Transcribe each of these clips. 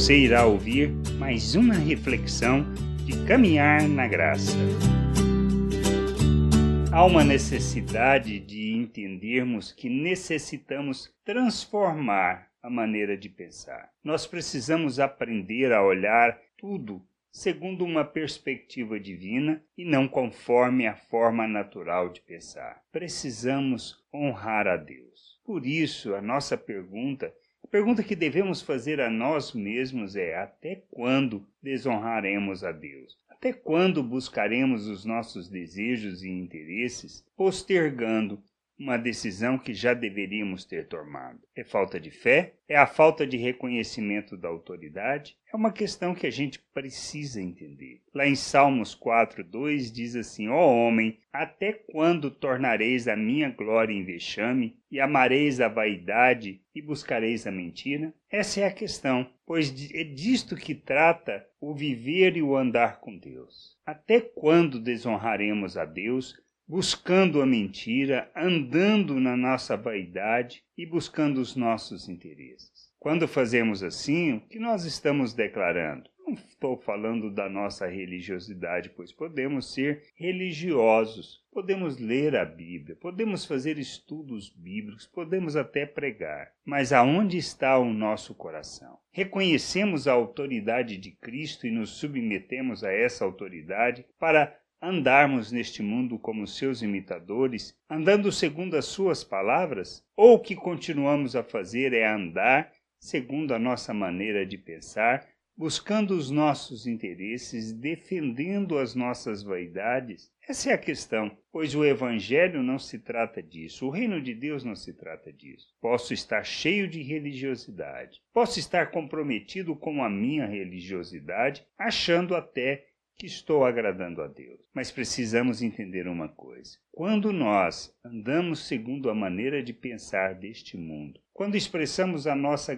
Você irá ouvir mais uma reflexão de caminhar na graça. Há uma necessidade de entendermos que necessitamos transformar a maneira de pensar. Nós precisamos aprender a olhar tudo segundo uma perspectiva divina e não conforme a forma natural de pensar. Precisamos honrar a Deus. Por isso, a nossa pergunta, pergunta que devemos fazer a nós mesmos é: até quando desonraremos a Deus? Até quando buscaremos os nossos desejos e interesses, postergando uma decisão que já deveríamos ter tomado. É falta de fé? É a falta de reconhecimento da autoridade? É uma questão que a gente precisa entender. Lá em Salmos 4, 2 diz assim: Ó oh homem, até quando tornareis a minha glória em vexame, e amareis a vaidade e buscareis a mentira? Essa é a questão, pois é disto que trata o viver e o andar com Deus. Até quando desonraremos a Deus? Buscando a mentira, andando na nossa vaidade e buscando os nossos interesses. Quando fazemos assim, o que nós estamos declarando? Não estou falando da nossa religiosidade, pois podemos ser religiosos, podemos ler a Bíblia, podemos fazer estudos bíblicos, podemos até pregar. Mas aonde está o nosso coração? Reconhecemos a autoridade de Cristo e nos submetemos a essa autoridade para andarmos neste mundo como seus imitadores, andando segundo as suas palavras? Ou o que continuamos a fazer é andar segundo a nossa maneira de pensar, buscando os nossos interesses, defendendo as nossas vaidades? Essa é a questão, pois o Evangelho não se trata disso, o reino de Deus não se trata disso. Posso estar cheio de religiosidade, posso estar comprometido com a minha religiosidade, achando até que estou agradando a Deus. Mas precisamos entender uma coisa: quando nós andamos segundo a maneira de pensar deste mundo, quando expressamos a nossa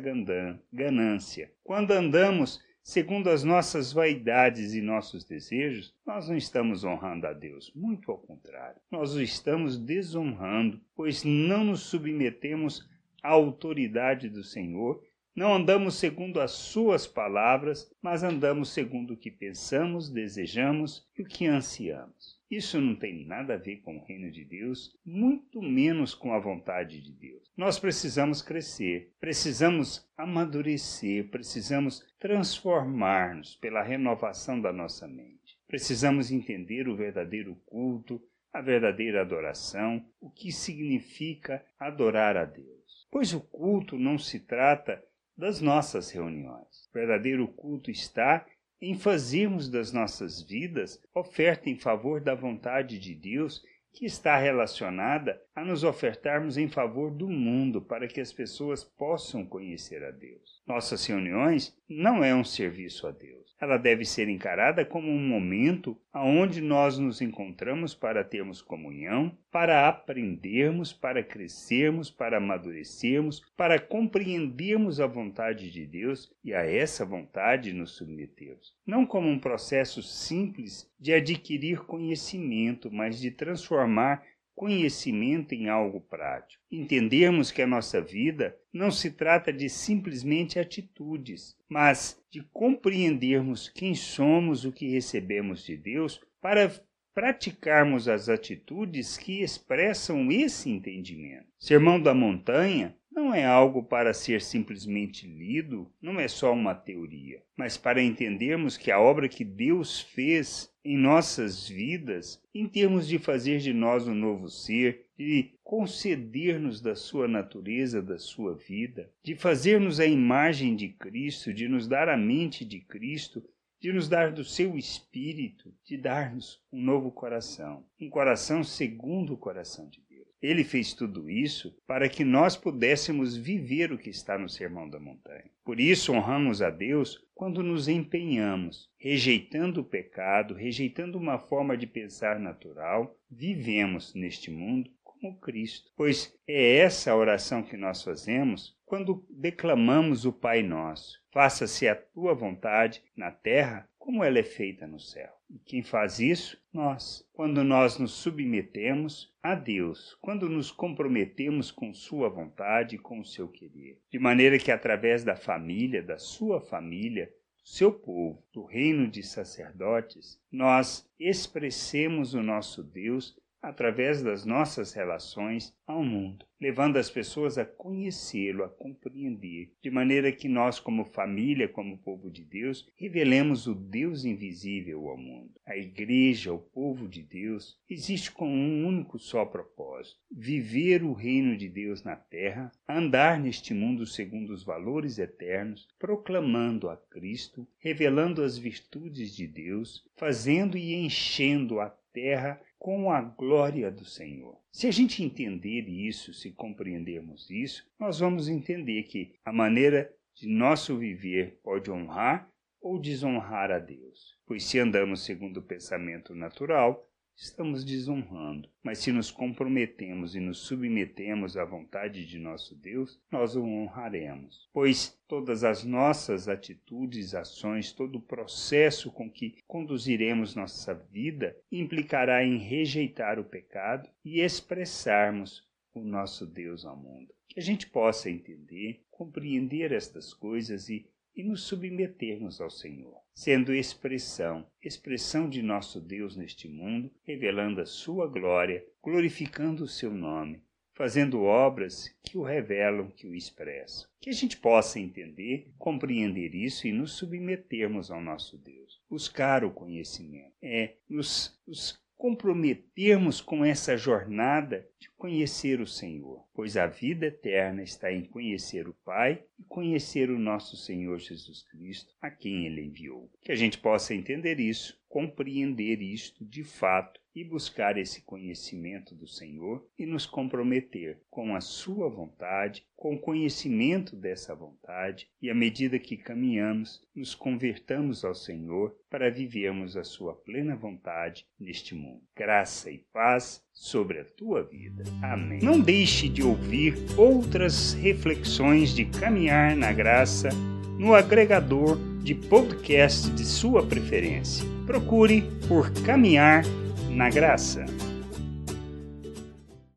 ganância, quando andamos segundo as nossas vaidades e nossos desejos, nós não estamos honrando a Deus. Muito ao contrário, nós o estamos desonrando, pois não nos submetemos à autoridade do Senhor não andamos segundo as suas palavras, mas andamos segundo o que pensamos, desejamos e o que ansiamos. Isso não tem nada a ver com o reino de Deus, muito menos com a vontade de Deus. Nós precisamos crescer, precisamos amadurecer, precisamos transformar-nos pela renovação da nossa mente. Precisamos entender o verdadeiro culto, a verdadeira adoração, o que significa adorar a Deus. Pois o culto não se trata das nossas reuniões. O verdadeiro culto está em fazermos das nossas vidas oferta em favor da vontade de Deus, que está relacionada a nos ofertarmos em favor do mundo para que as pessoas possam conhecer a Deus. Nossas reuniões não é um serviço a Deus ela deve ser encarada como um momento onde nós nos encontramos para termos comunhão, para aprendermos, para crescermos, para amadurecermos, para compreendermos a vontade de Deus e a essa vontade nos submetermos. Não como um processo simples de adquirir conhecimento, mas de transformar conhecimento em algo prático. Entendermos que a nossa vida não se trata de simplesmente atitudes, mas de compreendermos quem somos, o que recebemos de Deus, para praticarmos as atitudes que expressam esse entendimento. Sermão da Montanha não é algo para ser simplesmente lido, não é só uma teoria, mas para entendermos que a obra que Deus fez em nossas vidas, em termos de fazer de nós um novo ser, de conceder-nos da sua natureza, da sua vida, de fazer-nos a imagem de Cristo, de nos dar a mente de Cristo, de nos dar do seu espírito, de dar-nos um novo coração, um coração segundo o coração de Deus. Ele fez tudo isso para que nós pudéssemos viver o que está no Sermão da Montanha. Por isso honramos a Deus quando nos empenhamos, rejeitando o pecado, rejeitando uma forma de pensar natural, vivemos neste mundo como Cristo. Pois é essa a oração que nós fazemos quando declamamos o Pai Nosso. Faça-se a tua vontade na terra como ela é feita no céu. E quem faz isso? Nós. Quando nós nos submetemos a Deus, quando nos comprometemos com Sua vontade e com o seu querer. De maneira que, através da família, da sua família, do seu povo, do reino de sacerdotes, nós expressemos o nosso Deus através das nossas relações ao mundo, levando as pessoas a conhecê-lo, a compreender, de maneira que nós, como família, como povo de Deus, revelemos o Deus invisível ao mundo. A igreja, o povo de Deus, existe com um único só propósito: viver o reino de Deus na terra, andar neste mundo segundo os valores eternos, proclamando a Cristo, revelando as virtudes de Deus, fazendo e enchendo a terra com a glória do Senhor. Se a gente entender isso, se compreendermos isso, nós vamos entender que a maneira de nosso viver pode honrar ou desonrar a Deus. Pois se andamos segundo o pensamento natural, estamos desonrando. Mas se nos comprometemos e nos submetemos à vontade de nosso Deus, nós o honraremos. Pois todas as nossas atitudes, ações, todo o processo com que conduziremos nossa vida implicará em rejeitar o pecado e expressarmos o nosso Deus ao mundo. Que a gente possa entender, compreender estas coisas e e nos submetermos ao Senhor, sendo expressão, expressão de nosso Deus neste mundo, revelando a sua glória, glorificando o seu nome, fazendo obras que o revelam, que o expressam. Que a gente possa entender, compreender isso e nos submetermos ao nosso Deus. Buscar o conhecimento é nos, nos comprometermos com essa jornada de conhecer o Senhor, pois a vida eterna está em conhecer o Pai e conhecer o nosso Senhor Jesus Cristo, a quem ele enviou. Que a gente possa entender isso, compreender isto de fato e buscar esse conhecimento do Senhor e nos comprometer com a Sua vontade, com o conhecimento dessa vontade, e à medida que caminhamos, nos convertamos ao Senhor para vivermos a Sua plena vontade neste mundo. Graça e paz sobre a tua vida. Amém. Não deixe de ouvir outras reflexões de caminhar na graça no agregador de podcast de sua preferência. Procure por Caminhar na graça.